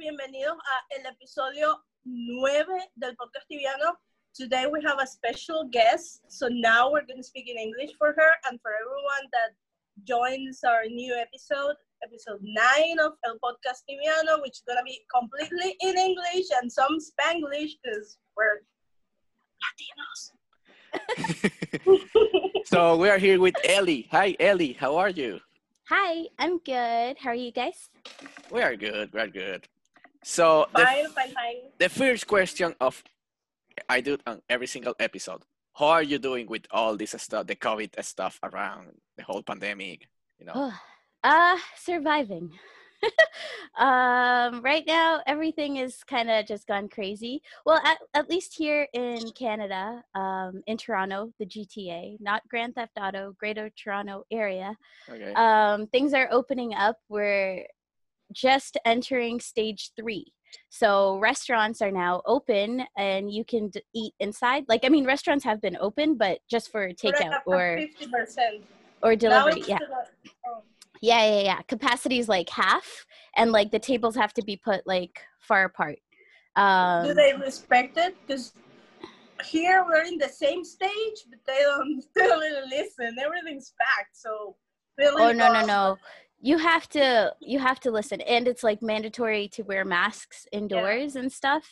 bienvenidos a el episodio 9 del podcast tibiano. Today we have a special guest, so now we're going to speak in English for her and for everyone that joins our new episode, episode 9 of El Podcast Tibiano, which is going to be completely in English and some Spanglish because we're Latinos. so we are here with Ely. Hi, Ely. How are you? Hi, I'm good. How are you guys? We are good. We are good. So the, Fine, fine, fine. the first question of I do it on every single episode. How are you doing with all this stuff, the COVID stuff around the whole pandemic? You know, Oh, uh, surviving. um, right now, everything is kind of just gone crazy. Well, at, at least here in Canada, um, in Toronto, the GTA, not Grand Theft Auto, Greater Toronto area, okay. um, things are opening up. We're just entering stage three. So restaurants are now open and you can d- eat inside. Like, I mean, restaurants have been open, but just for takeout or, 50%. or delivery. Yeah. the- oh. Yeah, yeah, yeah. Capacity is like half, and like the tables have to be put like far apart. Um, Do they respect it? Because here we're in the same stage, but they don't they don't really listen. Everything's packed, so really. oh no, no, no. You have to, you have to listen, and it's like mandatory to wear masks indoors and stuff.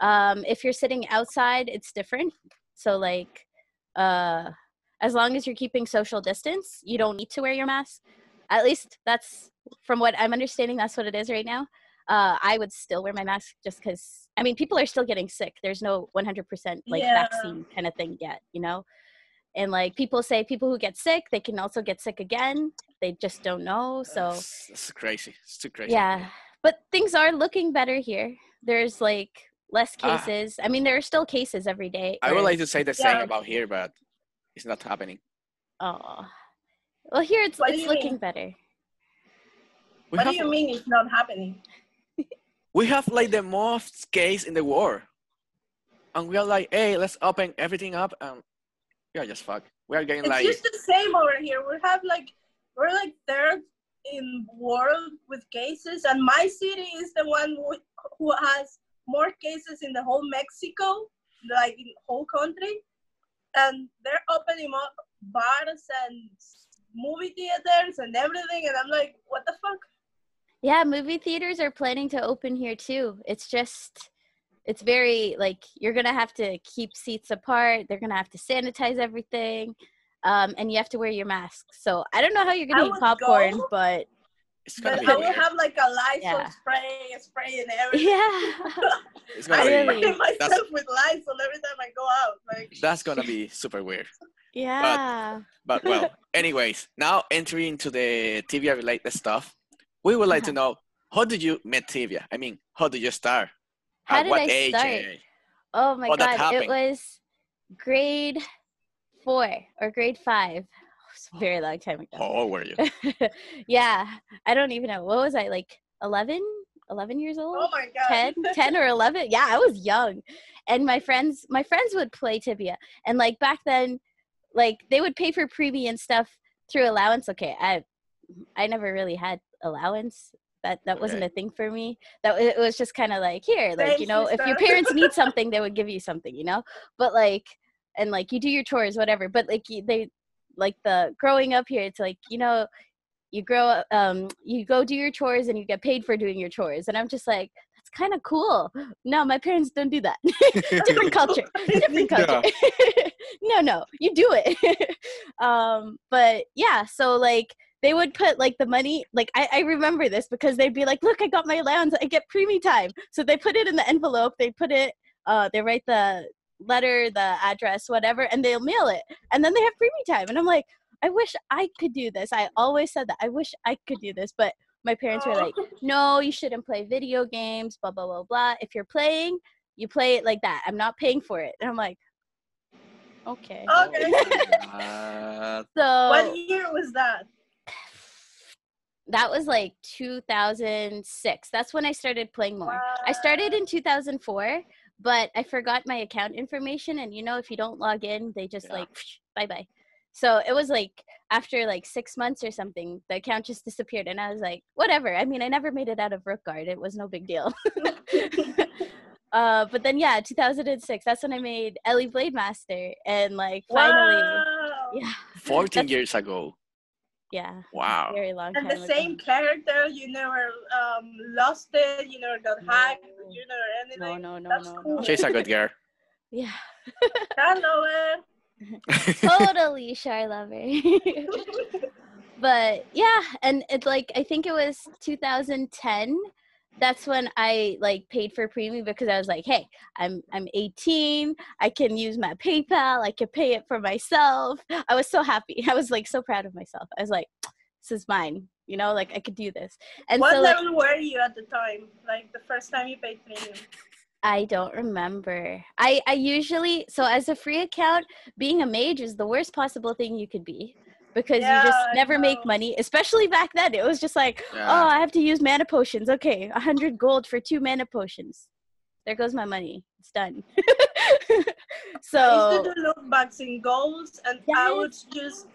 Um, if you're sitting outside, it's different. So like, uh, as long as you're keeping social distance, you don't need to wear your mask. At least that's from what I'm understanding. That's what it is right now. Uh, I would still wear my mask just because. I mean, people are still getting sick. There's no 100% like Yeah. vaccine kind of thing yet, you know. And like people say, people who get sick, they can also get sick again. They just don't know. So it's, it's crazy. It's too crazy. yeah, but things are looking better here. There's like less Ah. cases. I mean, there are still cases every day. I would like to say the same about here, but it's not happening. Oh, well, here it's What it's looking mean? better. We What have do you mean it's not happening? we have like the most case in the world, and we are like, hey, let's open everything up, and we are just fuck. We are getting It's like It's just the same over here. We have like we're like third in world with cases, and my city is the one who, who has more cases in the whole Mexico, like in whole country, and they're opening up bars and movie theaters and everything, and I'm like, what the fuck? Yeah, movie theaters are planning to open here too. It's just it's very like you're gonna have to keep seats apart. They're gonna have to sanitize everything, um, and you have to wear your mask. So I don't know how you're gonna eat popcorn, go, but But I will have like a Lysol Yeah. spray, spray and everything. yeah, It's I gonna be Really? spray that's myself with Lysol every time I go out. Like that's gonna be super weird. yeah. But well, anyways, now entering into the Tibia related stuff, we would like to know how did you meet Tibia? I mean, how did you start? How At did what I age? start? Oh my Oh, god, it was grade four or grade five. It was a very long time ago. How old were you? yeah, I don't even know. What was I like 11? 11 years old? oh my god. 10 10 or 11 yeah i was young and my friends my friends would play tibia and like back then like they would pay for preview and stuff through allowance okay i i never really had allowance that that wasn't a thing for me that it was just kind of like here like Same, you know if your parents need something they would give you something you know but like and like you do your chores whatever but like you, they like the growing up here it's like you know you grow up um you go do your chores and you get paid for doing your chores and i'm just like that's kind of cool. No my parents don't do that. Different culture. Different culture. No no you do it. Um but yeah so like they would put like the money like I, I remember this because they'd be like look i got my allowance i get preemie time. So they put it in the envelope they put it uh they write the letter the address whatever and they'll mail it. And then they have preemie time. And i'm like i wish i could do this. I always said that i wish i could do this. But my parents were like no you shouldn't play video games blah blah blah blah. If you're playing you play it like that. I'm not paying for it. And i'm like okay. Okay. Uh, so what year was that? that was like 2006 that's when i started playing more. I started in 2004 but i forgot my account information and you know if you don't log in they just Yeah. like bye bye So it was like after like six months or something, the account just disappeared, and I was like, whatever. I mean, I never made it out of Rookgaard. It was no big deal. uh, but then yeah, 2006. That's when I made Ely Blade Master, and like finally, Wow. yeah, 14 years ago. Yeah, Wow. very long And time. the ago. same character, you never um, lost it, you never got hacked, No. you never anything. No, no, no, That's no, cool. no. She's a good girl. Yeah, Hello, eh? totally Char lover. but yeah and it's like i think it was 2010 that's when i like paid for premium because i was like hey i'm i'm 18 i can use my paypal i can pay it for myself i was so happy i was like so proud of myself i was like this is mine you know like i could do this and what so like, level were you at the time? Like the first time you paid premium? I don't remember. I I usually so as a free account, being a mage is the worst possible thing you could be because you just never make money. Especially back then, it was just like, oh, I have to use mana potions. Okay, a hundred gold for two mana potions. There goes my money. It's done. so. I used so to do look backs in goals, and I would just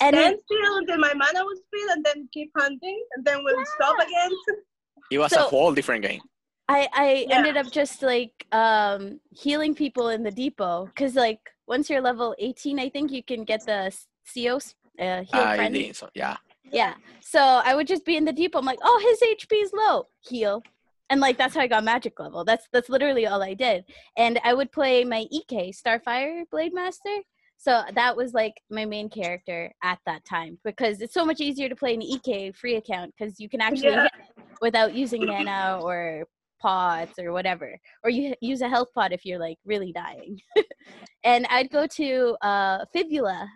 And stand it- still until my mana was filled, and then keep hunting, and then we'll stop again. It was a whole different game. I I Yeah. ended up just like um healing people in the depot because like once you're level 18, I think you can get the s- COs uh, heal I friends. did. So, yeah. Yeah. So I would just be in the depot. I'm like, oh, his HP is low. Heal. And like that's how I got magic level. That's that's literally all I did. And I would play my EK Starfire Blade Master. So that was like my main character at that time because it's so much easier to play an EK free account because you can actually Yeah. hit without using mana or pots or whatever. Or you use a health pot if you're like really dying. and I'd go to uh Fibula.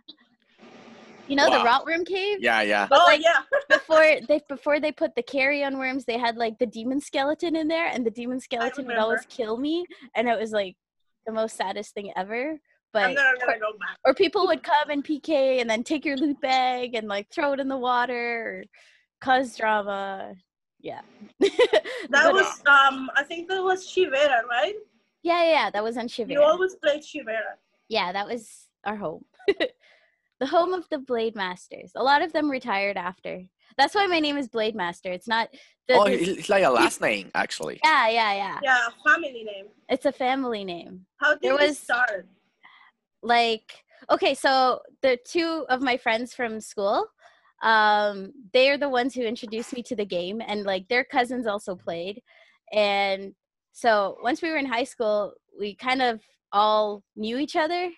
You know the Wow. Rotworm Cave? Yeah, yeah. But, oh like, yeah, before they before they put the carrion worms, they had like the demon skeleton in there, and the demon skeleton would always kill me, and it was like the most saddest thing ever. I'm But never gonna go back. or people would come and PK and then take your loot bag and like throw it in the water or cause drama. Yeah. That But- was um, I think that was Shivera, right? yeah, yeah, that was on Shivera. You always played Shivera. Yeah, that was our home. the home of the Blade Masters. A lot of them retired after. That's why my name is Blade Master. It's not the, Oh, the- it's it's like a last name, actually. yeah, yeah, yeah, Yeah, family name. It's a family name. How did There you was- start? Like, okay, so the two of my friends from school, um, they are the ones who introduced me to the game, and like their cousins also played. And so once we were in high school, we kind of all knew each other,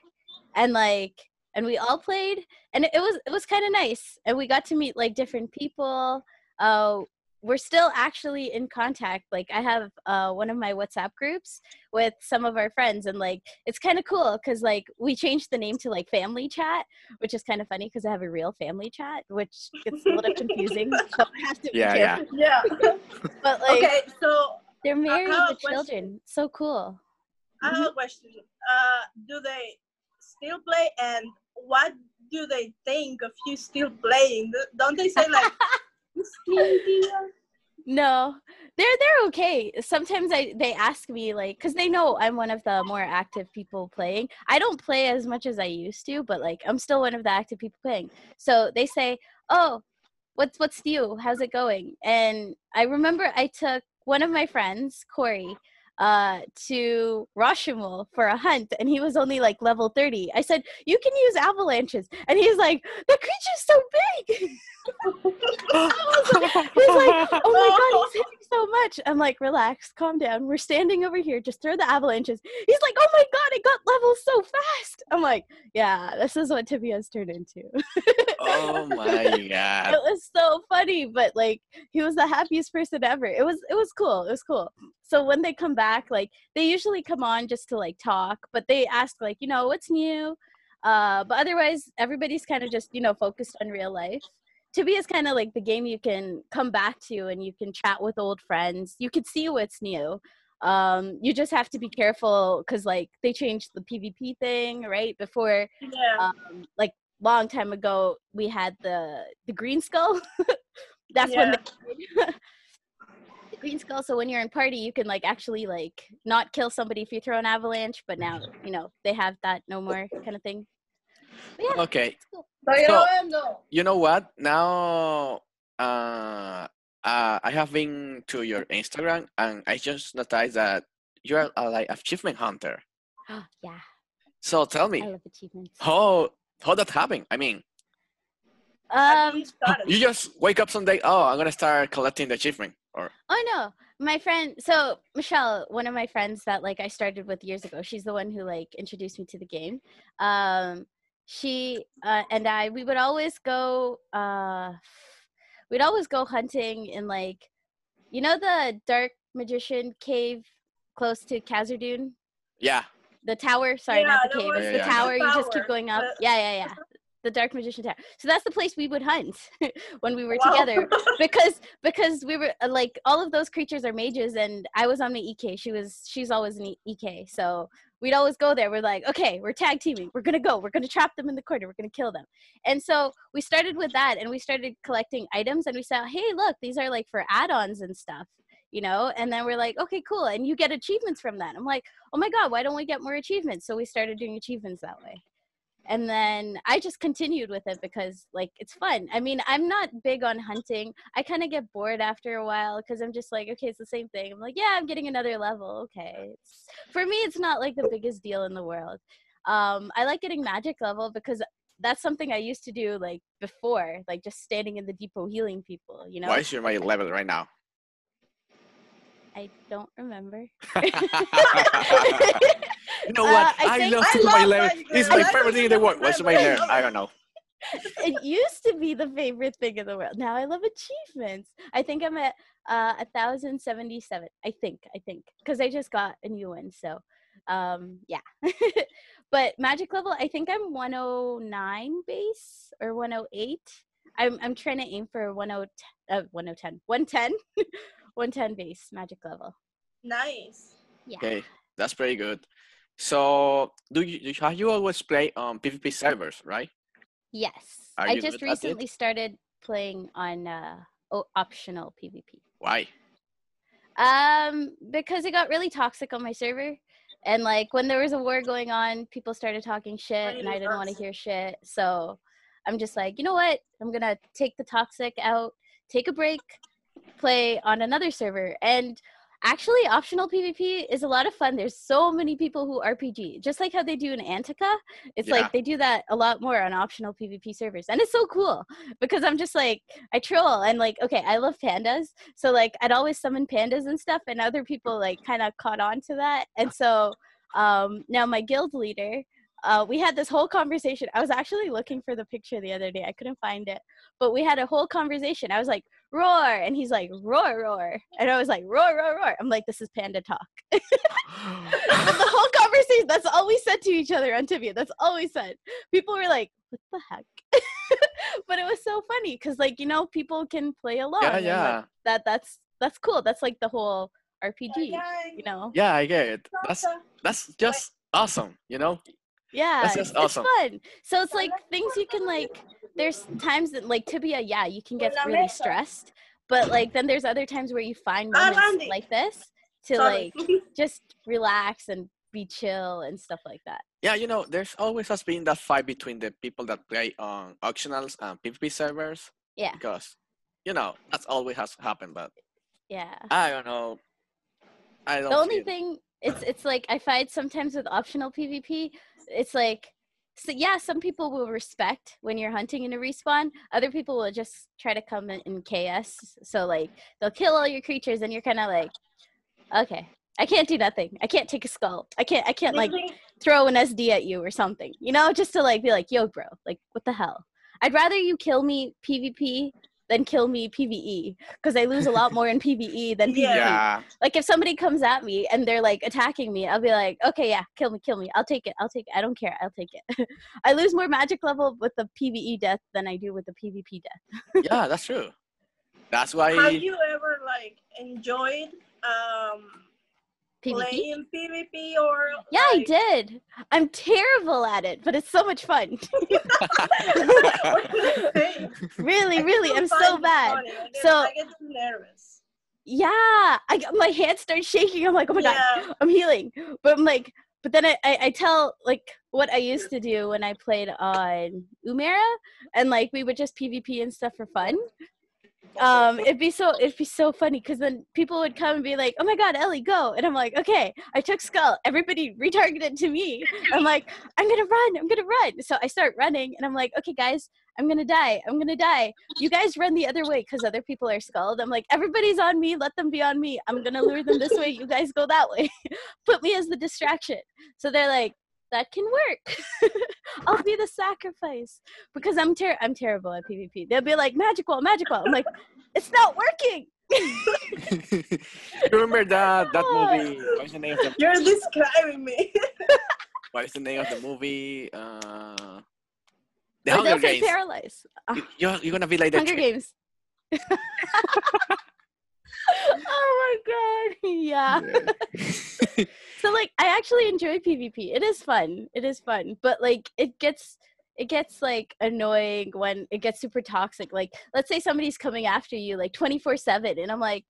and like, and we all played, and it was it was kind of nice, and we got to meet like different people. Uh, we're still actually in contact. Like, I have uh, one of my WhatsApp groups with some of our friends, and like, it's kind of cool because like we changed the name to like family chat which is kind of funny because i have a real family chat which gets a little confusing so i have to be Yeah, yeah. careful. Yeah. but like okay, so they're married have a with question. children so cool I have a question. Uh, do they still play, and what do they think of you still playing? Don't they say like, no. They're they're okay. Sometimes i they ask me like because they know i'm one of the more active people playing. I don't play as much as i used to but like i'm still one of the active people playing. So they say oh what's what's new? How's it going? And i remember i took one of my friends corey uh to Roshamuul for a hunt and he was only like level 30 i said you can use avalanches and he's like the creature's so big was like- He's like, oh my god, he's hitting so much. I'm like, relax, calm down. We're standing over here. Just throw the avalanches. He's like, oh my god, it got levels so fast. I'm like, yeah, this is what Tibia's turned into. oh my God. it was so funny, but like, he was the happiest person ever. It was, it was cool. It was cool. So when they come back, like, they usually come on just to like talk, but they ask like, you know, what's new. Uh, but otherwise, everybody's kind of just you know focused on real life. Tibia is kind of like the game you can come back to and you can chat with old friends. You could see what's new. Um, you just have to be careful because like they changed the PvP thing right before Yeah. um, like long time ago we had the the green skull. That's when they, the green skull. So when you're in party, you can like actually like not kill somebody if you throw an avalanche. But now you know they have that no more kind of thing. But yeah, Okay. cool. Pero So- You know what? Now, uh, uh, I have been to your Instagram and I just noticed that you are a, like achievement hunter. yeah, So tell me I me, love achievements. how how that happened? I mean, Um, you you just wake up someday. Oh, I'm gonna start collecting the achievement, or Oh no, my friend. So Michelle, one of my friends that like I started with years ago. She's the one who like introduced me to the game. Um, she uh, and I, we would always go. Uh, we'd always go hunting in like, you know, the dark magician cave close to Kazordoon, yeah, the tower. Sorry, Yeah, not the the cave. one- It's Yeah, the yeah, yeah. tower. You just keep going up. Yeah, yeah, yeah. The dark magician tower. So that's the place we would hunt when we were Wow. together because because we were uh, like all of those creatures are mages and I was on my EK. She was she's always an EK. So we'd always go there. We're like, okay, we're tag teaming. We're gonna go. We're gonna trap them in the corner. We're gonna kill them. And so we started with that and we started collecting items and we said, hey, look, these are like for add-ons and stuff. You know, and then we're like, okay, cool, and you get achievements from that. I'm like, oh my god, why don't we get more achievements? So we started doing achievements that way and then i just continued with it because like it's fun. I mean i'm not big on hunting. I kind of get bored after a while because i'm just like okay it's the same thing. I'm like yeah i'm getting another level. Okay. It's, for me it's not like the biggest deal in the world. Um i like getting magic level because that's something i used to do like before like just standing in the depot healing people you know? why is your my level right now? i don't remember you know Uh, what? I I, think- love I to my love level. Magic It's my favorite thing in the world. What's my remember. level? I don't know. it used to be the favorite thing in the world. Now I love achievements. I think I'm at uh, thousand seventy seven. I think. I think because I just got a new one. So, um, yeah. but magic level, I think I'm one oh nine base or one oh eight. I'm I'm trying to aim for 10 uh 1010 110 110 base magic level. nice. Yeah. Okay, that's pretty good. So, do you do you- have you always play on PvP servers, right? Yes. Are I just recently started playing on uh optional PvP. Why? Um, because it got really toxic on my server. And like when there was a war going on, people started talking shit and I didn't want to hear shit. So I'm just like, you know what? I'm gonna take the toxic out, take a break, play on another server. And actually optional PvP is a lot of fun. There's so many people who RPG. Just like how they do in Antica. It's Yeah. like they do that a lot more on optional PvP servers. And it's so cool because I'm just like I troll and like okay, I love pandas. So like I'd always summon pandas and stuff and other people like kind of caught on to that. And so um now my guild leader uh, we had this whole conversation. I was actually looking for the picture the other day. I couldn't find it, but we had a whole conversation. I was like, "Roar," and he's like, "Roar, roar," and I was like, "Roar, roar, roar." I'm like, "This is panda talk." but the whole conversation, that's all we said to each other on Tibia. That's all we said. People were like, what the heck? but it was so funny because, like, you know, people can play along. yeah, and, like, yeah, that that's that's cool. That's like the whole RPG, you know? yeah. I get it. That's that's just awesome. You know? Yeah, That's it's, just it's awesome. fun. So it's like things you can like. There's times that like Tibia, yeah, you can get really stressed, but like then there's other times where you find moments like this to like just relax and be chill and stuff like that. Yeah, you know, there's always has been that fight between the people that play on optionals and PvP servers. Yeah. Because, you know, that's always has happened. But Yeah. I don't know. I don't. the only feel- thing it's it's like I find sometimes with optional PvP, it's like so yeah, some people will respect when you're hunting in a respawn. Other people will just try to come in, in KS. So like they'll kill all your creatures, and you're kind of like, okay, I can't do nothing. I can't take a skull. I can't. I can't like throw an SD at you or something. You know, just to like be like, yo, bro, like what the hell? I'd rather you kill me PvP than kill me PvE because I lose a lot more in PvE than PvP. Yeah. Yeah. Like if somebody comes at me and they're like attacking me, I'll be like, okay, yeah, kill me, kill me. I'll take it. I'll take it. I don't care. I'll take it. I lose more magic level with the PvE death than I do with the PvP death. yeah, that's true. That's why. Have you ever like enjoyed um PvP? playing PvP or Yeah, I did. I'm terrible at it, but it's so much fun. what can I say? really, really, I'm so bad. Get, So- I get nervous. Yeah, I got my hands start shaking. I'm like, oh my god, I'm healing. But I'm like, but then I, I, I tell like what I used to do when I played on Umera, and like we would just PvP and stuff for fun. Um, it'd be so it'd be so funny because then people would come and be like, "Oh my God, Ely, go!" And I'm like, "Okay." I took Skull. Everybody retargeted to me. I'm like, "I'm gonna run. I'm gonna run." So I start running, and I'm like, "Okay, guys, I'm gonna die. I'm gonna die. You guys run the other way because other people are skulled. I'm like, everybody's on me. Let them be on me. I'm gonna lure them this way. You guys go that way. Put me as the distraction. So they're like, that can work. I'll be the sacrifice because I'm ter- I'm terrible at PvP. They'll be like, magic wall, magic wall. I'm like, it's not working. you remember that that movie? What's the name of the You're describing me. What is the name of the movie? Uh, the or Hunger Games. paralyze. You- You're, you're gonna be like the Hunger chick- Games. oh my god. Yeah. Yeah. So like I actually enjoy PvP. It is fun. It is fun. But like it gets it gets like annoying when it gets super toxic. Like let's say somebody's coming after you like 24/7 and I'm like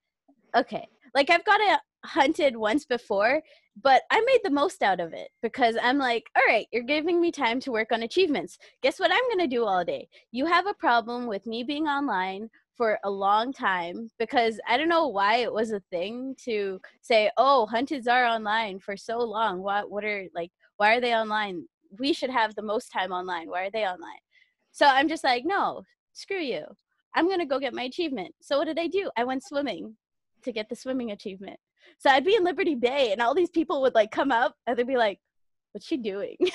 okay. Like I've got it hunted once before, but I made the most out of it because I'm like, all right, you're giving me time to work on achievements. Guess what I'm going to do all day? You have a problem with me being online for a long time because I don't know why it was a thing to say, "Oh, hunteds are online for so long. What what are like why are they online? We should have the most time online. Why are they online?" So I'm just like, "No, screw you. I'm going to go get my achievement." So what did I do? I went swimming to get the swimming achievement. So I'd be in Liberty Bay and all these people would like come up and they'd be like, "What's she doing?"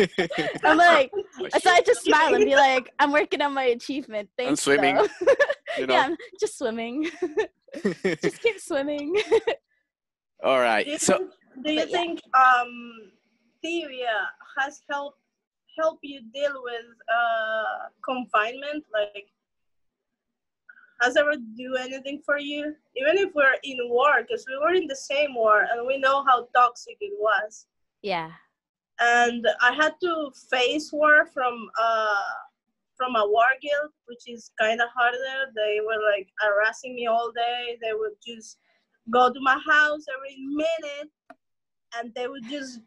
I'm like, so I just smile and be like, "I'm working on my achievement. Thanks." swimming, though." you know. yeah, I'm just swimming. just keep swimming. All right. Do you, So think, do you but yeah. think um, Tibia has helped help you deal with uh, confinement? Like, has ever do anything for you? Even if we're in war, because we were in the same war and we know how toxic it was. yeah. And I had to face war from uh, from a war guild, which is kind of harder. They were like harassing me all day. They would just go to my house every minute, and they would just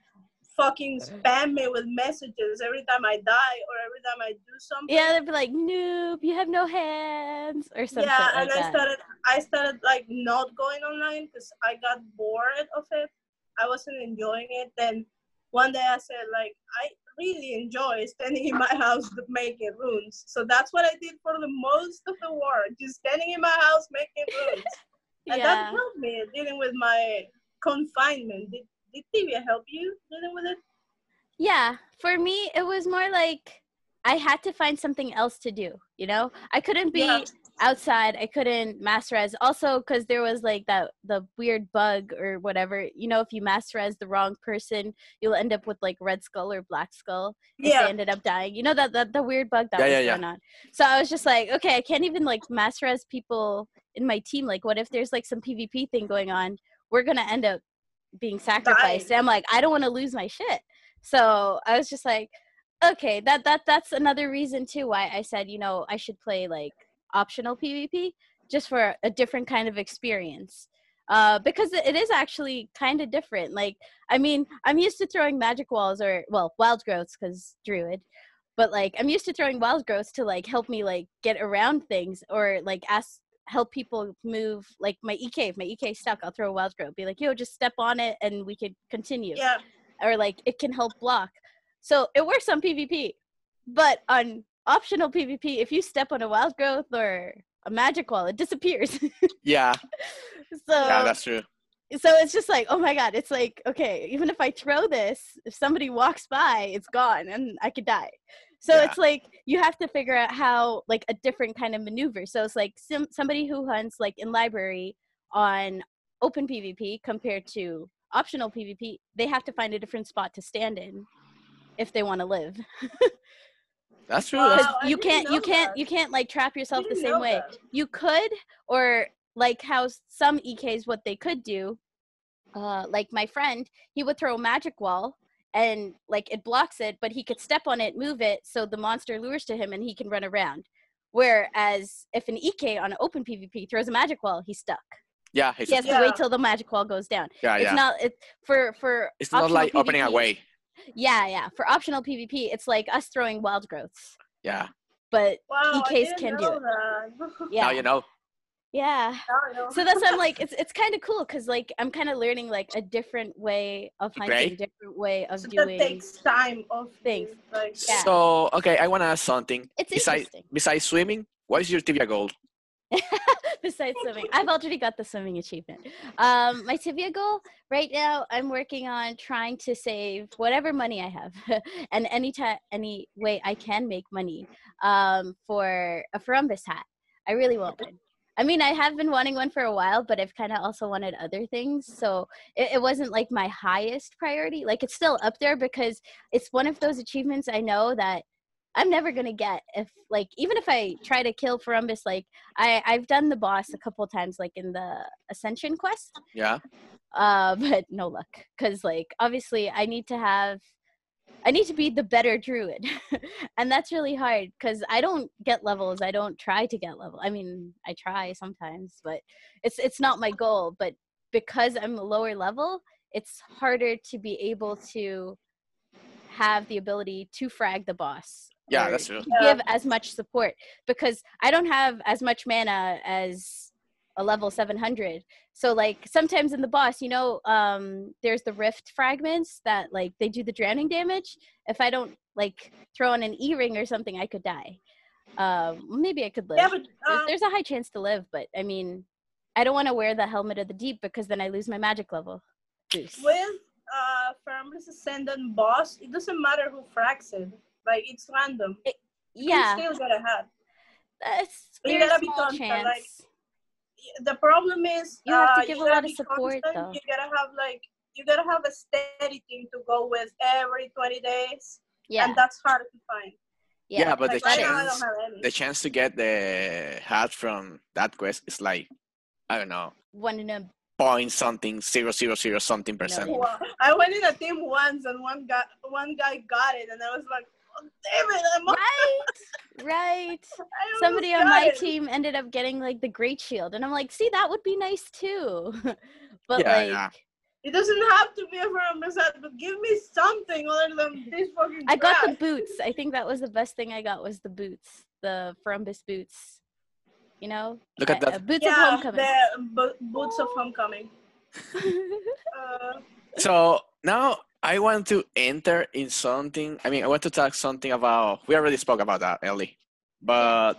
fucking spam me with messages every time I die or every time I do something. Yeah, they'd be like, "Noob, you have no hands," or something yeah, like and I that. started I started like not going online because I got bored of it. I wasn't enjoying it. Then one day I said like I really enjoy standing in my house making runes. So that's what I did for the most of the war, just standing in my house making runes. And that helped me dealing with my confinement. Did did Tibia help you dealing with it? Yeah, for me, it was more like I had to find something else to do. You know, I couldn't be Yeah. Outside. I couldn't mass res. Also, because there was like that the weird bug or whatever. You know, if you mass res the wrong person, you'll end up with like red skull or black skull. Yeah. they ended up dying. You know that that the weird bug that Yeah, was yeah, yeah. going on. So I was just like, okay, I can't even like mass res people in my team. Like, what if there's like some PvP thing going on? We're gonna end up being sacrificed. And I'm like, I don't want to lose my shit. So I was just like, okay, that that that's another reason too why I said, you know, I should play like optional PvP just for a different kind of experience. Uh, because it is actually kind of different. Like, I mean, I'm used to throwing magic walls or well, wild growths because druid, but like I'm used to throwing wild growths to like help me like get around things or like ask help people move like my EK. If my EK stuck, I'll throw a wild growth. Be like, yo, just step on it and we could continue Yeah. or like it can help block. So it works on PvP, but on optional PvP, if you step on a wild growth or a magic wall, it disappears. yeah, so yeah, that's true. so it's just like, oh my god, it's like okay, even if I throw this, if somebody walks by, it's gone and I could die. So Yeah. it's like you have to figure out how like a different kind of maneuver. So it's like some somebody who hunts like in library on open PvP compared to optional PvP, they have to find a different spot to stand in if they want to live. That's true. Wow. You can't you can't that. you can't like trap yourself the same way that. you could or like how some ek's what they could do uh like my friend he would throw a magic wall and like it blocks it but he could step on it move it so the monster lures to him and he can run around whereas if an ek on open pvp throws a magic wall he's stuck Yeah, He it's, has to Yeah. wait till the magic wall goes down. yeah, It's yeah. not it, for for. it's not optional like opening a way. Yeah, yeah. For optional PvP, it's like us throwing wild growths, Yeah. but Wow, I EKs didn't can do know it. that. yeah, Now you know. yeah. Know. So that's why I'm like, it's it's kind of cool because like I'm kind of learning like a different way of To hunting, play? different way of So doing. that takes time of things. Like, Yeah. So okay, I want to ask something. It's Besides interesting. besides swimming, what is your tibia goal? Besides swimming, I've already got the swimming achievement. Um, my tibia goal right now, I'm working on trying to save whatever money I have, and any time, any way I can make money um, for a Ferumbras hat. I really want one. I mean, I have been wanting one for a while, but I've kind of also wanted other things. So it, it wasn't like my highest priority. Like it's still up there because it's one of those achievements I know that I'm never gonna get if like even if I try to kill Ferumbras, like I I've done the boss a couple times, like in the Ascension quest, Yeah. uh, but no luck because like obviously I need to have I need to be the better druid, and that's really hard because I don't get levels. I don't try to get level. I mean, I try sometimes, but it's it's not my goal. But because I'm a lower level, it's harder to be able to have the ability to frag the boss. Yeah, that's true. give as much support because I don't have as much mana as a level 700. So like sometimes in the boss, you know, um there's the rift fragments that like they do the drowning damage. If I don't like throw on an E-ring or something, I could die. Um maybe I could live. yeah, but There's- um, there's a high chance to live, but I mean, I don't want to wear the helmet of the deep because then I lose my magic level. boost. with uh Ferumbras Ascendant boss, it doesn't matter who frags it. Like it's random. You yeah, can still get ahead. that's But you very gotta be small constant, chance. like, The problem is You have to uh, give a lot of support, constant. though. You gotta have like you gotta have a steady team to go with every 20 days, yeah, and that's hard to find. Yeah, but like the right now, I chance don't have any. the chance to get the hat from that quest is like I don't know one in a point something zero zero zero something percent. Million. Wow. I went in a team once, and one guy one guy got it, and I was like, "Damn it! I'm right, right. Somebody on my it." team ended up getting like the great shield, and I'm like, see, that would be nice too. but Yeah, like, yeah. It doesn't have to be a Ferumbras hat, but give me something other than this fucking. I got the boots. I think that was the best thing I got was the boots, the Ferumbras boots. You know, Look at Uh, uh, that. boots of homecoming. the bo- boots of homecoming. Uh, So now I want to enter in something. I mean, I want to talk something about. We already spoke about that, Ely. But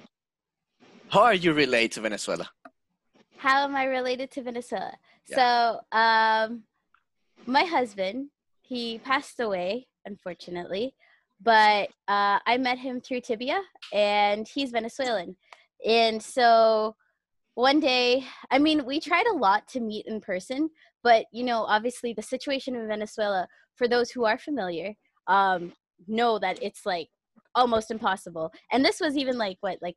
how are you related to Venezuela? How am I related to Venezuela? Yeah. So, um, my husband, he passed away, unfortunately, but uh, I met him through Tibia, and he's Venezuelan. And so, one day, I mean, we tried a lot to meet in person, but you know, obviously, the situation in Venezuela, for those who are familiar, um, know that it's like almost impossible. And this was even like what, like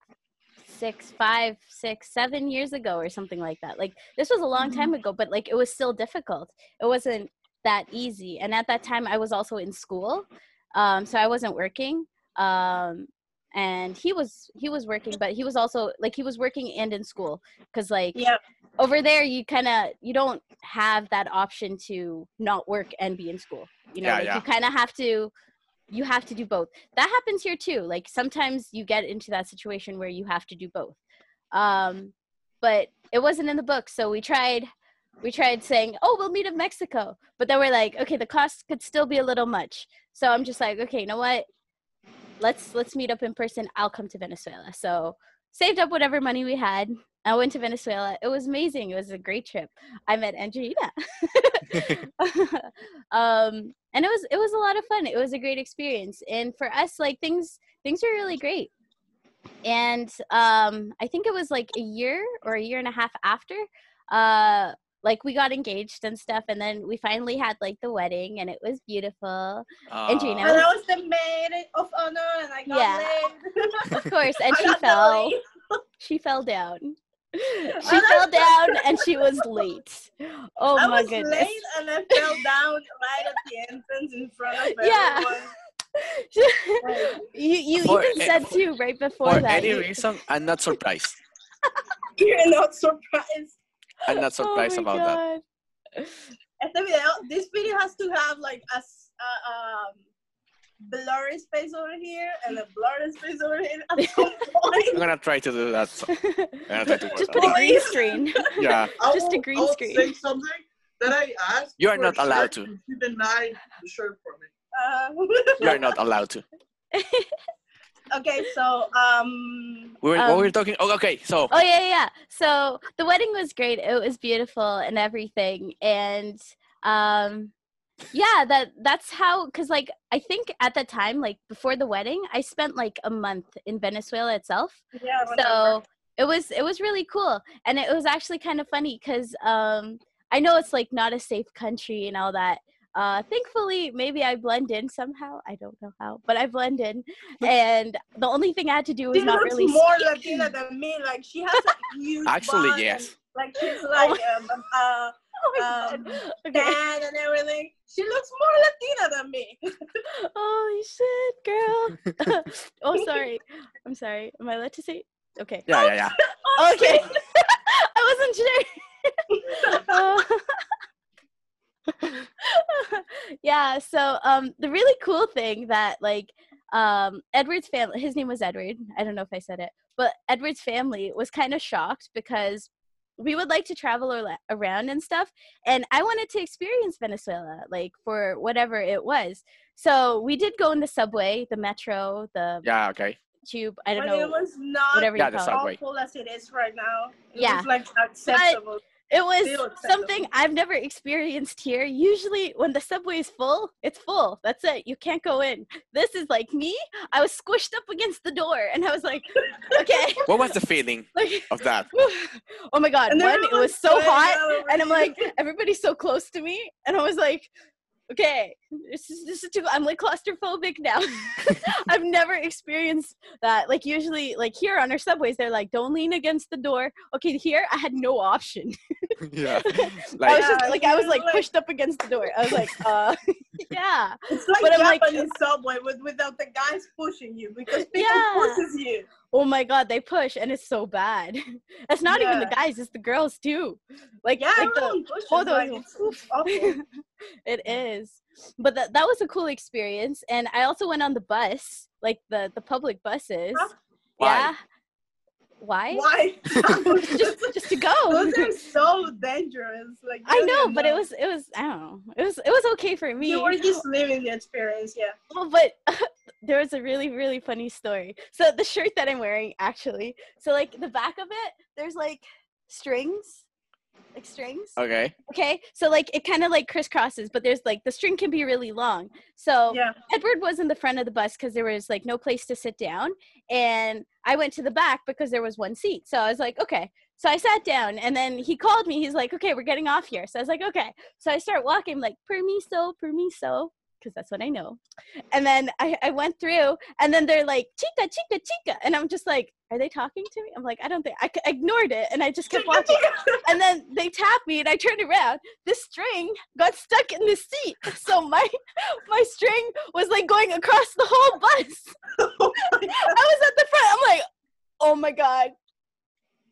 six, five, six, seven years ago or something like that. Like this was a long time ago, but like it was still difficult. It wasn't that easy. And at that time, I was also in school, um, so I wasn't working. Um, and he was he was working, but he was also like he was working and in school because like yeah, over there you kind of you don't have that option to not work and be in school you know Yeah, like yeah. you kind of have to you have to do both. That happens here too like sometimes you get into that situation where you have to do both. Um but it wasn't in the book so we tried we tried saying oh we'll meet in mexico. But then we're like okay the cost could still be a little much. So i'm just like okay you know what? Let's let's meet up in person. I'll come to venezuela. So saved up whatever money we had I went to Venezuela. It was amazing. It was a great trip. I met Angelina. um, and it was it was a lot of fun. It was a great experience. And for us, like things things were really great. And um, I think it was like a year or a year and a half after, uh, like we got engaged and stuff, and then we finally had like the wedding, and it was beautiful. And Gina. Uh, and I was the maid of honor, and I got Yeah. laid. Of course, and I she fell. She fell down. She that's fell so down and she was late. Oh I my was goodness. late and I fell down right at the entrance in front of Yeah. everyone. you you For even a- said for- too right before For that. any you- reason, I'm not surprised. You're not surprised. I'm not surprised oh my about that. God. Este video, this video has to have like a, uh, um, blurry space over here and a blurry space over here at some I'm gonna try to do that. So. gonna try to Just on put a green screen. Yeah. I Just a will- green I will screen. Say something that I asked. You are not allowed to. and She denied the shirt for me. Uh, You are not allowed to. okay, so um, We were, what Um, we were talking. Oh, okay. So Oh yeah, yeah, yeah. So the wedding was great. It was beautiful and everything. And um yeah, that that's how cuz like I think at the time like before the wedding, I spent like a month in Venezuela itself. yeah. whatever. So it was it was really cool. And it was actually kind of funny cuz um I know it's like not a safe country and all that. Uh thankfully maybe I blend in somehow. I don't know how, but I blend in. And the only thing I had to do was she not looks really more speak. Latina than me. Like she has a huge actually, bun yes. and, like she's like um, uh, Oh my um, God. Okay. and everything. She looks more Latina than me. Oh shit, girl. oh, sorry. I'm sorry. Am I allowed to say? Okay. Yeah, yeah, yeah. Okay. I wasn't sure. Uh, yeah. So, um, the really cool thing that like, um, Edward's family. His name was Edward. I don't know if I said it, but Edward's family was kind of shocked because we would like to travel ar- around and stuff and i wanted to experience venezuela like for whatever it was so we did go in the subway the metro the Yeah, okay. tube i don't but know it was not whatever Yeah, you the call it subway. awful as it is right now. It Yeah. was like acceptable. It was something i've never experienced here. Usually when the subway is full it's full. That's it. You can't go in. This is like me. I was squished up against the door and i was like okay. What was the feeling like of that? oh my god. And one it was so hot and I'm like, everybody's so close to me, and I was like, okay, this is this is too. I'm like claustrophobic now. I've never experienced that. Like usually, like here on our subways, they're like, don't lean against the door. Okay, here I had no option. yeah. I was Like, just like I was like like- pushed up against the door. I was like, uh, yeah. It's like But I'm like- subway with without the guys pushing you because people Yeah. pushes you. Oh my god, they push, and it's so bad. It's not even the guys; it's the girls too. Like, Yeah, like the, pushes. both like, it's it's awful. it is but that, that was a cool experience and i also went on the bus like the the public buses Huh? Why? yeah why Why? just just to go Those are so dangerous. Like i know but it was it was i don't know it was it was okay for me you were just living the experience. Yeah. Well, but there was a really really funny story so the shirt that i'm wearing actually so like the back of it there's like strings like strings? Okay. okay so like it kind of like crisscrosses but there's like the string can be really long. So Yeah. edward was in the front of the bus because there was like no place to sit down and i went to the back because there was one seat. So i was like okay. So i sat down and then he called me. He's like okay we're getting off here. So i was like okay. So i start walking like permiso permiso because that's what i know and then I, I went through and then they're like chica chica chica and i'm just like are they talking to me i'm like i don't think I ignored it and i just kept walking and then they tapped me and I turned around. This string got stuck in the seat. So my my string was like going across the whole bus. Oh I was at the front. I'm like, oh my God.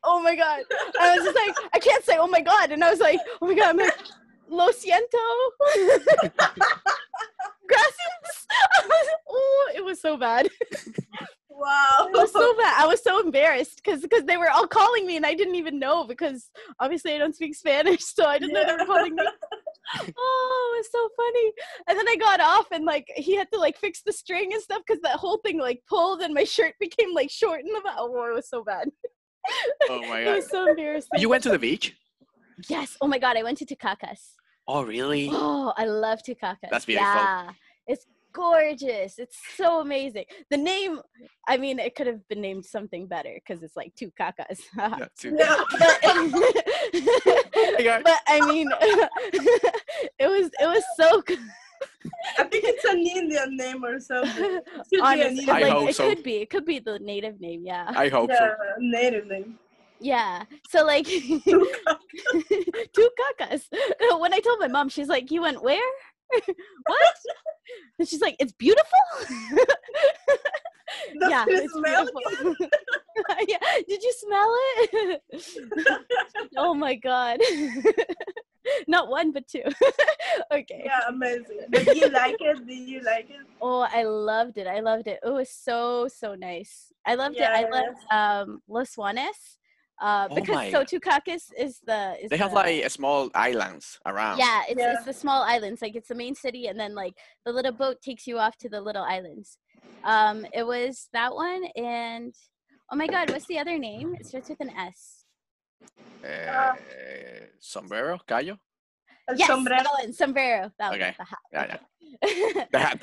Oh my God. And I was just like, I can't say oh my God. And I was like, oh my God. I'm like, lo siento. Gracias. oh, it was so bad. Wow. It was so bad. I was so embarrassed because because they were all calling me and I didn't even know because obviously I don't speak Spanish, so I didn't know they were calling me. Oh, it was so funny. And then I got off and like he had to like fix the string and stuff because that whole thing like pulled and my shirt became like short in the back. Oh, it was so bad. Oh my god. it was so embarrassing. You went to the beach? yes. Oh my god, I went to Tucacas. Oh really? Oh, I love Tucacas. That's beautiful. Yeah. It's gorgeous. It's so amazing. The name, I mean, it could have been named something better because it's like two cacas. Yeah, too. Yeah. but, but I mean, it was it was so good. I think it's an Indian name or something. Should be an Honestly, Indian I like hope it so. could be, it could be the native name. Yeah, I hope yeah, so. native name. Yeah. So like two cacas. When I told my mom, she's like, "You went where? what?" And she's like, "It's beautiful." Yeah, it's beautiful. yeah, did you smell it? oh my god. Not one, but two. okay. Yeah, amazing. Do you like it? Do you like it? Oh, I loved it. I loved it. It was so so nice. I loved it. I loved um Los Juanes. Uh, Oh because my- So Tucacas is the is They have the- like small islands around. yeah it's, Yeah. it's the small islands like it's the main city and then like the little boat takes you off to the little islands um it was that one and oh my god what's the other name it starts with an s Uh, sombrero, Cayo. El yes sombrero. that one, sombrero that Okay. one, the hat Yeah, yeah. The hat.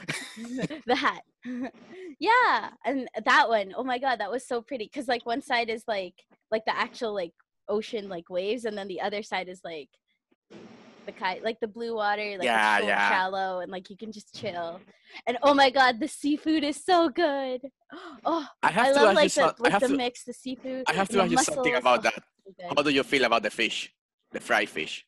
the hat yeah and that one oh my god that was so pretty because like one side is like like the actual like ocean like waves and then the other side is like the kite like the blue water like Yeah, so yeah. shallow and like you can just chill and oh my god the seafood is so good oh I have I love ask like the, some, I have the to mix the seafood I have to ask you something about oh, that. so. How do you feel about the fish? The fried fish.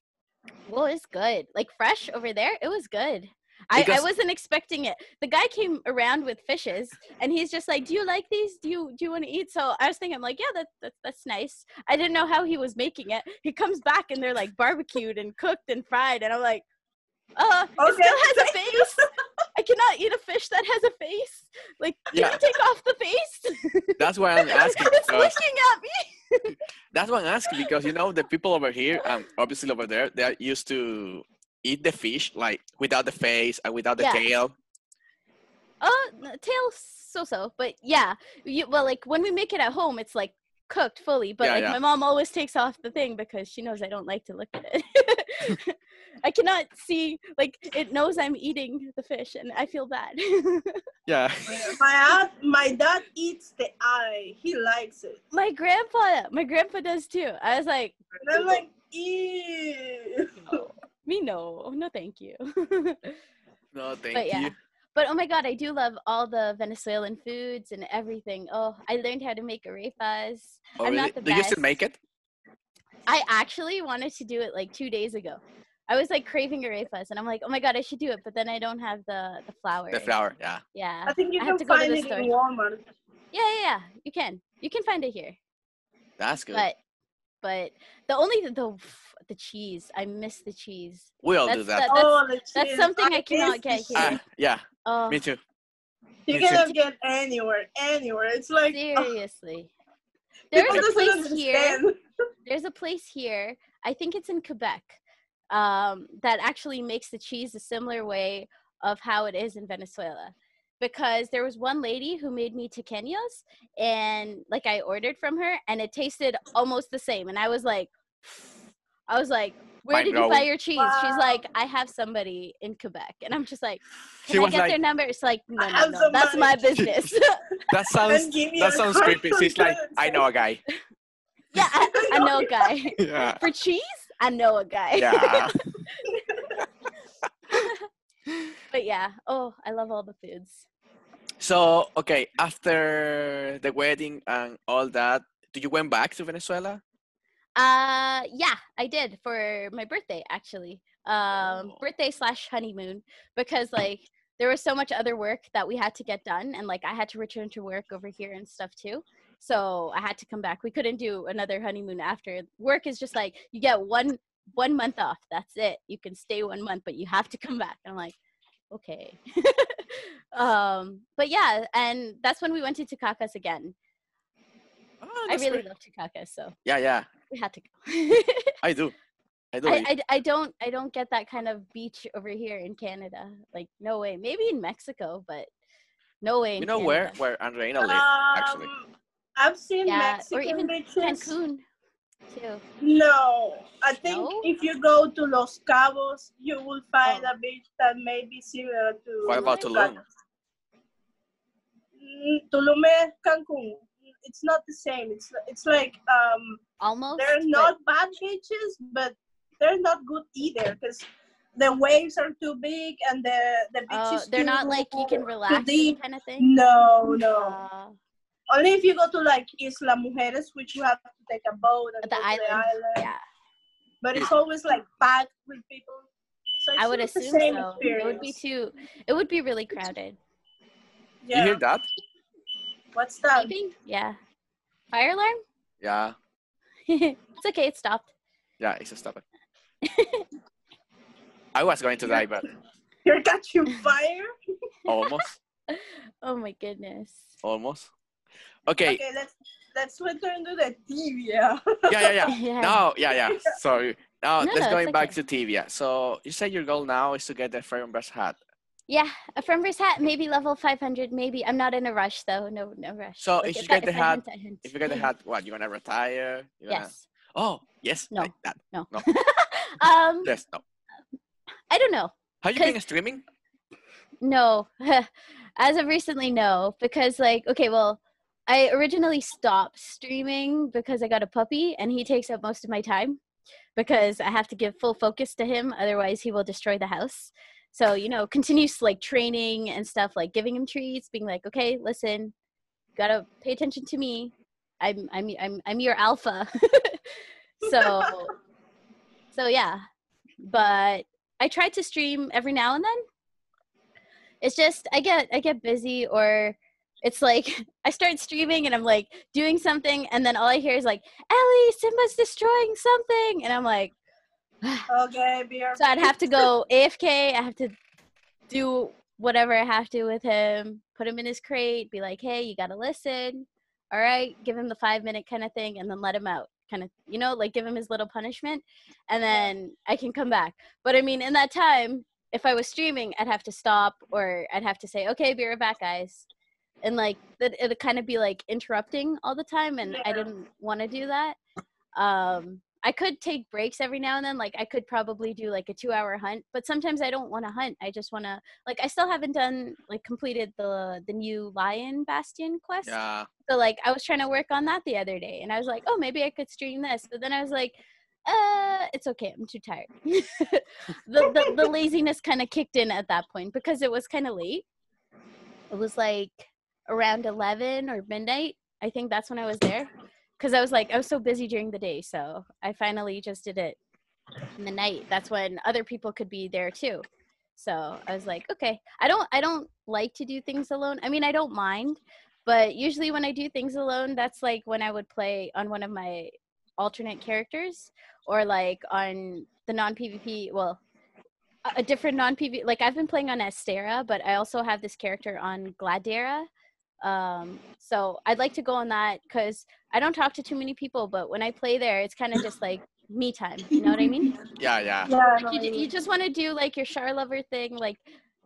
Well, it's good. Like fresh over there, it was good. I, I wasn't expecting it. The guy came around with fishes, and he's just like, "Do you like these? Do you do you want to eat?" So I was thinking, I'm like, "Yeah, that, that that's nice." I didn't know how he was making it. He comes back and they're like barbecued and cooked and fried, and I'm like, "Uh, it still has a face. I cannot eat a fish that has a face. Like, can Yeah. you take off the face? That's why I'm asking it's because looking at me." that's why I'm asking because you know the people over here and obviously over there they are used to eat the fish like without the face and without the Yeah. tail. Uh, tail so-so, but yeah. You, well, like when we make it at home, it's like cooked fully. But Yeah, like yeah. my mom always takes off the thing because she knows I don't like to look at it. I cannot see like it knows I'm eating the fish, and I feel bad. Yeah. My aunt, my dad eats the eye. He likes it. my grandpa, my grandpa does too. I was like, And I'm like, ew. no, me no, no, thank you. No, thank But yeah. You. But oh my god, I do love all the Venezuelan foods and everything. Oh, I learned how to make arepas. Oh, I'm really? not the Do you still best. make it? I actually wanted to do it like two days ago. I was like craving arepas, and I'm like, oh my god, I should do it, but then I don't have the the flour. The flour, yeah. Yeah, I think you I have can to go to find the it store. in Walmart. yeah, yeah, yeah. You can, you can find it here, That's good. but but the only the the cheese, I miss the cheese. we all do that's that. the- oh, the that's something I miss cannot get cheese. here. Ah, yeah, Oh, me too. You me too. cannot get anywhere, anywhere. It's like oh, seriously. There's a doesn't place here. there's a place here i think it's in quebec um, that actually makes the cheese a similar way of how it is in venezuela because there was one lady who made me tequeños and like i ordered from her and it tasted almost the same and i was like i was like where did you buy your cheese? She's like i have somebody in quebec. And i'm just like She can i was get like- their number? It's like no no no. That's my business. That sounds And that sounds creepy. She's like, I know a guy. yeah I, I know a guy. Yeah. for cheese? I know a guy. Yeah. but yeah. Oh i love all the foods. So okay, after the wedding and all that, did you went back to Venezuela? Uh yeah i did for my birthday actually um Oh. birthday slash honeymoon because like there was so much other work that we had to get done and like i had to return to work over here and stuff too so i had to come back we couldn't do another honeymoon after work is just like you get one one month off that's it you can stay one month but you have to come back and i'm like okay um but yeah and that's when we went to Tucacas again Oh, i really great. love Tucacas so Yeah, yeah. We had to go I do. I do. I, I, I don't I don't get that kind of beach over here in Canada. Like no way. Maybe in Mexico, but no way. In you know where Canada. where Andreina lived actually. Um, I've seen Yeah, Mexican or even beaches. Cancun too. No, I think No? if you go to Los Cabos, you will find Oh. a beach that may be similar to. What about Tulum? Tulum? Mm, Tulum is Cancun. It's not the same. It's it's like um, Almost. they're but- not bad beaches, but they're not good either because the waves are too big and the the beach Oh, is they're not like you can relax deep. kind of thing. No, no. Uh, Only if you go to like Isla Mujeres, which you have to take a boat and the go to the island. island. yeah, But it's always like packed with people. So I would not the assume same so. It would be too. It would be really crowded. You hear that? What's that? Sleeping? Yeah. Fire alarm? Yeah, it's okay. It stopped. yeah, it's a stop it. I was going to die, but You're catching fire? almost, Oh my goodness. almost. Okay, Okay, let's let's return to the TV. Yeah. yeah, yeah, yeah. Yeah. Now, yeah, yeah. Sorry. Now No, let's no, going it's back okay. to Tibia. So you said your goal now is to get the Ferumbras hat. Yeah, a Ferumbras hat, maybe level 500, maybe. I'm not in a rush though. No, no rush. So if you I- get the hat- hint, hint. If you get the hat, what you gonna retire? You gonna... Yes. Oh, yes. No. Like that. No. No. um, Yes. No. I don't know. Have you been streaming? No. As of recently, no. Because, like, okay, well, I originally stopped streaming because I got a puppy and he takes up most of my time because I have to give full focus to him. Otherwise, he will destroy the house. So, you know, continuous like training and stuff, like giving him treats, being like, okay, listen, gotta pay attention to me. I'm, I'm, I'm, I'm your alpha. so, so yeah. But I try to stream every now and then it's just i get i get busy or it's like i start streaming and i'm like doing something and then all i hear is like Ely simba's destroying something and i'm like Okay, beer. so i'd have to go afk i have to do whatever i have to with him put him in his crate be like hey you gotta listen. All right give him the five minute kind of thing and then let him out. Kind of you know like give him his little punishment and then i can come back. But i mean in that time if i was streaming i'd have to stop or i'd have to say okay be right back guys. And like that it'd kind of be like interrupting all the time and i didn't want to do that. Um i could take breaks every now and then like i could probably do like a two hour hunt but sometimes i don't want to hunt i just want to like i still haven't done like completed the the new lion bastion quest Yeah. so like I was trying to work on that the other day and I was like, oh maybe I could stream this. But then I was like, uh, it's okay, I'm too tired. the, the the laziness kind of kicked in at that point because it was kind of late. It was like around eleven or midnight. I think that's when I was there. Cause I was like, I was so busy during the day. So I finally just did it in the night. That's when other people could be there too. So I was like, okay. I don't I don't like to do things alone. I mean I don't mind but usually when i do things alone that's like when i would play on one of my alternate characters or like on the non pvp well a different non pvp like i've been playing on Estera, but i also have this character on gladera um so i'd like to go on that because i don't talk to too many people but when i play there it's kind of just like me time you know what i mean Yeah. Yeah. Yeah, like you, you you just want to do like your Char Lover thing, like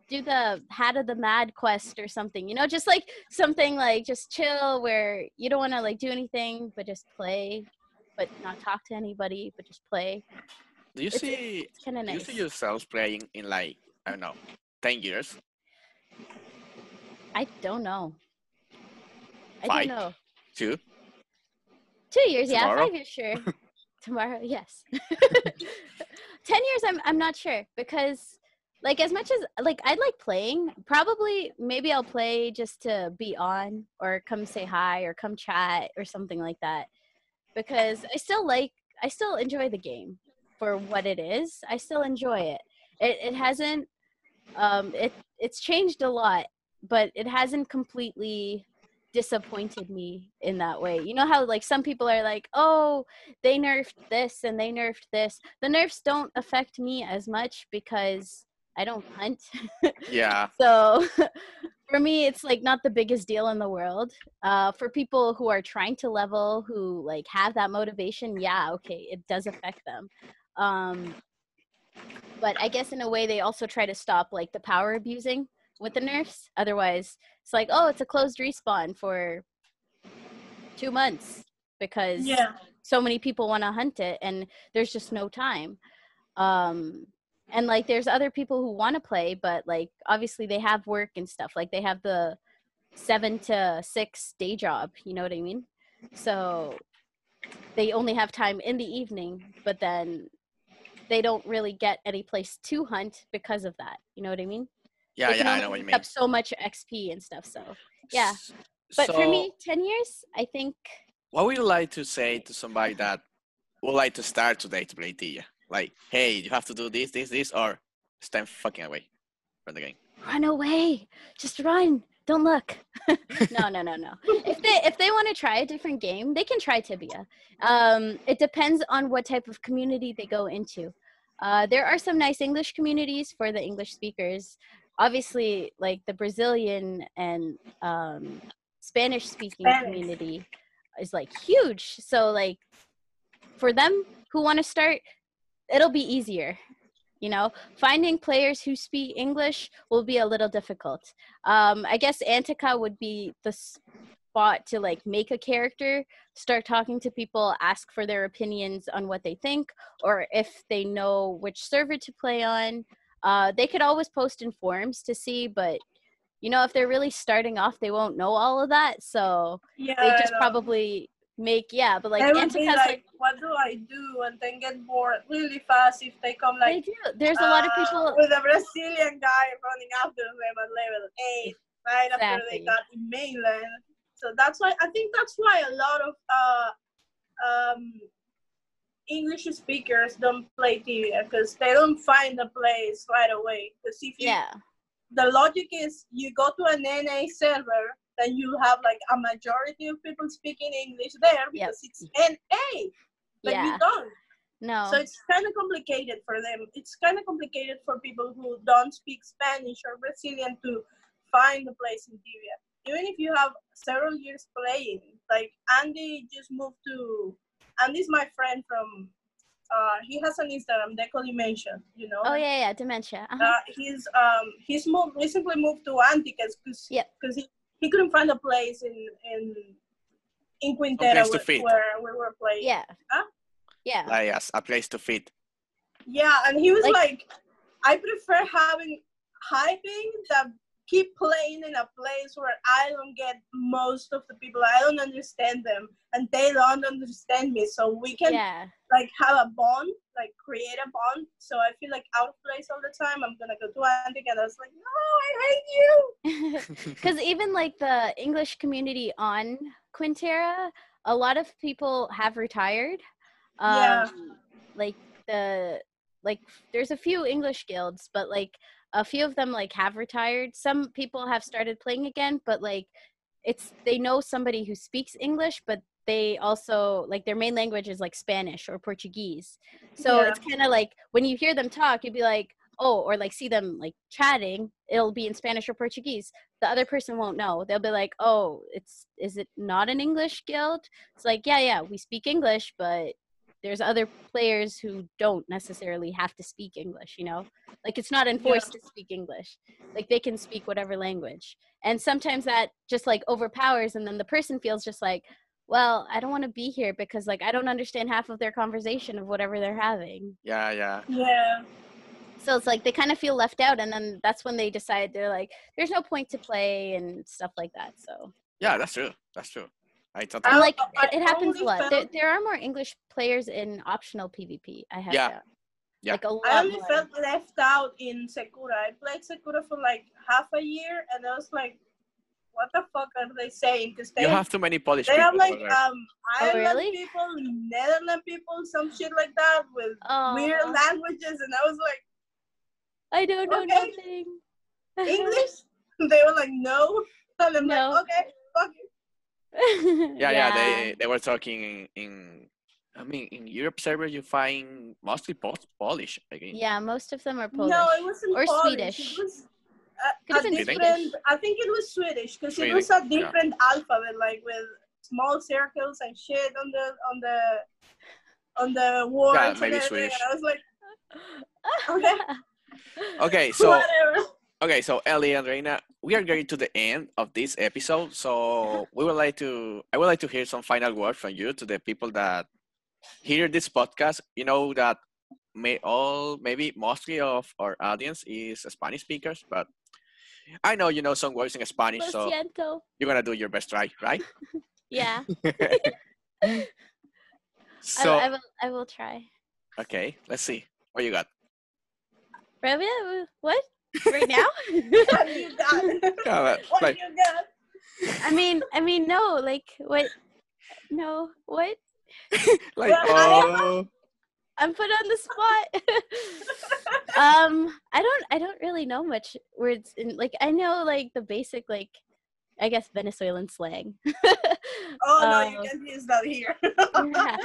do the Hat of the Mad quest or something, you know, just like something like just chill where you don't want to like do anything but just play, but not talk to anybody, but just play. Do you It's- see? It's kind of Do you see yourselves playing in like I don't know, ten years? I don't know. I don't know. Two? Two years, yeah, Tomorrow? five years, sure. Tomorrow, yes. Ten years, I'm I'm not sure because, like, as much as like I like playing, probably maybe I'll play just to be on or come say hi or come chat or something like that. Because I still like I still enjoy the game for what it is. I still enjoy it. It it hasn't um it it's changed a lot, but it hasn't completely disappointed me in that way. You know how like some people are like, "Oh, they nerfed this and they nerfed this." The nerfs don't affect me as much because I don't hunt. Yeah. so for me it's like not the biggest deal in the world. Uh for people who are trying to level who like have that motivation, yeah, okay, it does affect them. Um but I guess in a way they also try to stop like the power abusing with the nerfs. Otherwise, it's like, oh, it's a closed respawn for two months because Yeah. so many people want to hunt it and there's just no time. Um, and like there's other people who want to play, but like obviously they have work and stuff. Like they have the seven to six day job, you know what I mean? So they only have time in the evening, but then they don't really get any place to hunt because of that. You know what I mean? Yeah. they Yeah. I know what you mean. up so much XP and stuff. So yeah. But for me, ten years, I think what would you like to say to somebody that would like to start today to play Tibia? Like, hey, you have to do this, this, this, or stand fucking away from the game. run away. Just run. don't look. no, no, no, no. If they if they want to try a different game, they can try Tibia. Um, it depends on what type of community they go into. Uh, there are some nice English communities for the English speakers. Obviously, like the Brazilian and um, Spanish speaking community is like huge. So like for them who want to start, it'll be easier. You know, finding players who speak English will be a little difficult. Um, I guess Antica would be the spot to like make a character, start talking to people, ask for their opinions on what they think, or if they know which server to play on. Uh, they could always post in forums to see, but you know, if they're really starting off, they won't know all of that. So Yeah, they just probably make yeah, but like they would be Antica's like, like what do I do? And then get bored really fast if they come they like do. There's a lot of uh, people with a Brazilian guy running after them at level eight, right after they Exactly. got in mainland. So that's why I think that's why a lot of uh, um, English speakers don't play Tibia because they don't find the place right away. Because if you, yeah. the logic is you go to an NA server, then you have like a majority of people speaking English there Yep. because it's NA, but Yeah. you don't. No. So it's kind of complicated for them. It's kind of complicated for people who don't speak Spanish or Brazilian to find a place in Tibia. Even if you have several years playing, like Andy just moved to. Andy's my friend from. Uh, he has an Instagram, Deco Dimension. You know. oh yeah, yeah, dementia. Uh-huh. Uh, he's um he's moved recently moved to Anticas because Yep. because he, he couldn't find a place in in in Quintera place to where, where we were playing. yeah. Huh? Yeah. Like yes, a place to fit. Yeah, and he was Like- like, I prefer having hyping that keep playing in a place where I don't get most of the people. I don't understand them, and they don't understand me. So we can yeah. like have a bond, like create a bond. So I feel like out of place all the time. I'm gonna go to Antic, and I was like, no, I hate you. Because even like the English community on Quintera, a lot of people have retired. Um, Yeah. Like the like, there's a few English guilds, but like a few of them like have retired. Some people have started playing again, but like it's they know somebody who speaks English, but they also like their main language is like Spanish or Portuguese. So Yeah. it's kind of like when you hear them talk, you'd be like, oh, or like see them like chatting, it'll be in Spanish or Portuguese. The other person won't know. They'll be like, oh, it's is it not an English guild? It's like, yeah, yeah, we speak English, but there's other players who don't necessarily have to speak English, you know? Like it's not enforced to speak English. Like they can speak whatever language. And sometimes that just like overpowers and then the person feels just like, well, I don't want to be here because like I don't understand half of their conversation of whatever they're having. Yeah, yeah. Yeah, So it's like they kind of feel left out and then that's when they decide they're like there's no point to play and stuff like that. So Yeah, that's true. That's true. I and totally I- like I it, it happens a only lot. There, felt- there are more English players in optional PvP. I have Yeah. found. Yeah. Like a lot I only more. felt left out in Secura. I played Secura for like half a year, and I was like, what the fuck are they saying? Because they You have too many Polish They people. have like over there. um Ireland really? people, Netherlands people, some shit like that with weird languages, and I was like, I don't know Okay. nothing. English? they were like, no, and I'm No. like, okay, fuck it. yeah, yeah, They they were talking in, in I mean, in Europe server you find mostly Pol- Polish. Again. Yeah, most of them are Polish. No, it wasn't Or Polish. Swedish. It was a, a different. Swedish. I think it was Swedish because it was a yeah. different alphabet, like with small circles and shit on the on the on the words. and maybe everything, Swedish. I was like, okay, Okay, so whatever. okay, so Ely and Reina, we are getting to the end of this episode. So uh-huh. we would like to I would like to hear some final words from you to the people that hear this podcast. You know that may all maybe mostly of our audience is Spanish speakers, but I know you know some words in Spanish, so you're gonna do your best try, right? Yeah, so I, I will. I will try. okay, let's see what you got. Rabia, what? Right now? What do you got? But, what like do you got? I mean, I mean, no. Like, what? No, what? like oh I'm put on the spot. um, I don't. I don't really know much words. In like, I know like the basic like I guess Venezuelan slang. Oh no, you Um, can't use that here. yeah,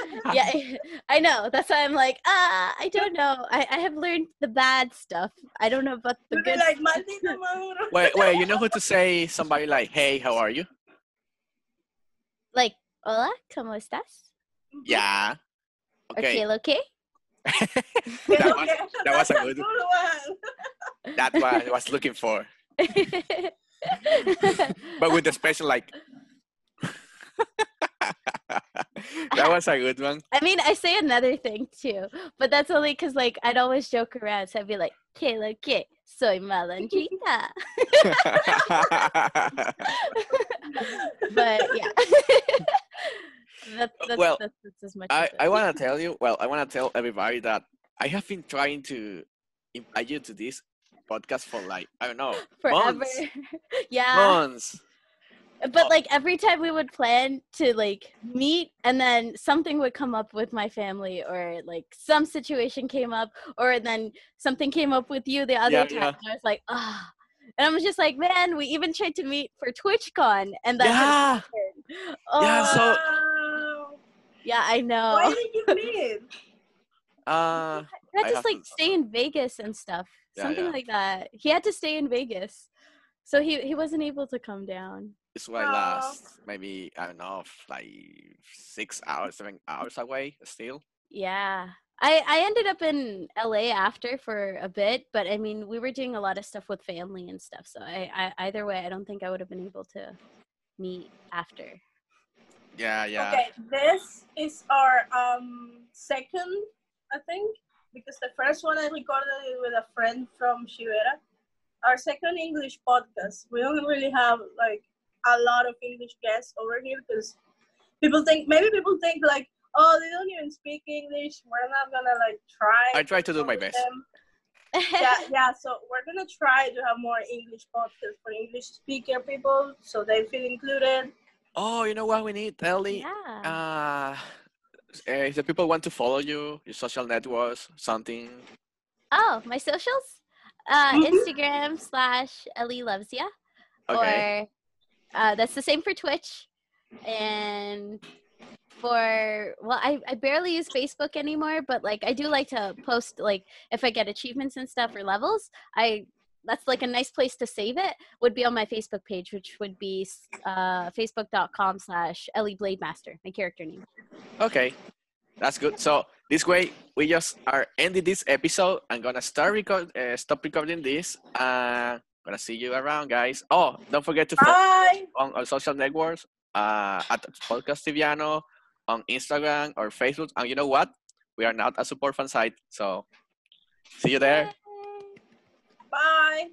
yeah, I know. That's why I'm like, ah, I don't know. I, I have learned the bad stuff. I don't know about the You'd good. like maldito Maduro. Wait, wait. You know who to say somebody like, "Hey, how are you?" like, hola, cómo estás? Yeah. Okay. Okay, okay. that was that was a good- one. that what I was looking for. But with the special like. that was a good one. I mean, I say another thing too, but that's only because like I'd always joke around. So I'd be like, que lo que, soy malandrita. But yeah. that's, that's, Well, that's, that's as much I, as I want to tell you, well, I want to tell everybody that I have been trying to invite you to this podcast for like, I don't know, forever. months. yeah. months. But like every time we would plan to like meet and then something would come up with my family or like some situation came up or then something came up with you the other Yeah, time. yeah. And I was like, ah. And I was just like, man, we even tried to meet for TwitchCon and that Yeah. Oh, Yeah, so- yeah, I know. Why did you meet? Uh, He had I to like stay in Vegas and stuff. Yeah, Something yeah. like that. He had to stay in Vegas. So he, he wasn't able to come down. it's why Aw. last maybe I don't know, like six hours, seven hours away still. Yeah. I, I ended up in LA after for a bit, but I mean, we were doing a lot of stuff with family and stuff. So I, I either way, I don't think I would have been able to meet after. Yeah, yeah. Okay, this is our um second, I think, because the first one I recorded it with a friend from Shivera. Our second English podcast. We don't really have like a lot of English guests over here because people think maybe people think like, oh, they don't even speak English. We're not gonna like try. I try to do my best. yeah, yeah. So we're gonna try to have more English podcasts for English speaker people, so they feel included. Oh, you know what we need, Ely? yeah. Uh, if the people want to follow you, your social networks, something. oh, my socials? Uh, Mhm. Instagram slash Ely Loves Ya. Okay. Or uh, that's the same for Twitch. And for well, I, I barely use Facebook anymore, but like I do like to post like if I get achievements and stuff or levels, I that's like a nice place to save it would be on my Facebook page, which would be uh, facebook.com slash Ely Blademaster, my character name. Okay, that's good. So this way, we just are ending this episode. I'm gonna start record, uh, stop recording this. Uh, gonna see you around, guys. Oh, don't forget to follow on our social networks uh, at Podcast Tibiano on Instagram or Facebook. And you know what? We are not a support fan site, so see you there. Bye.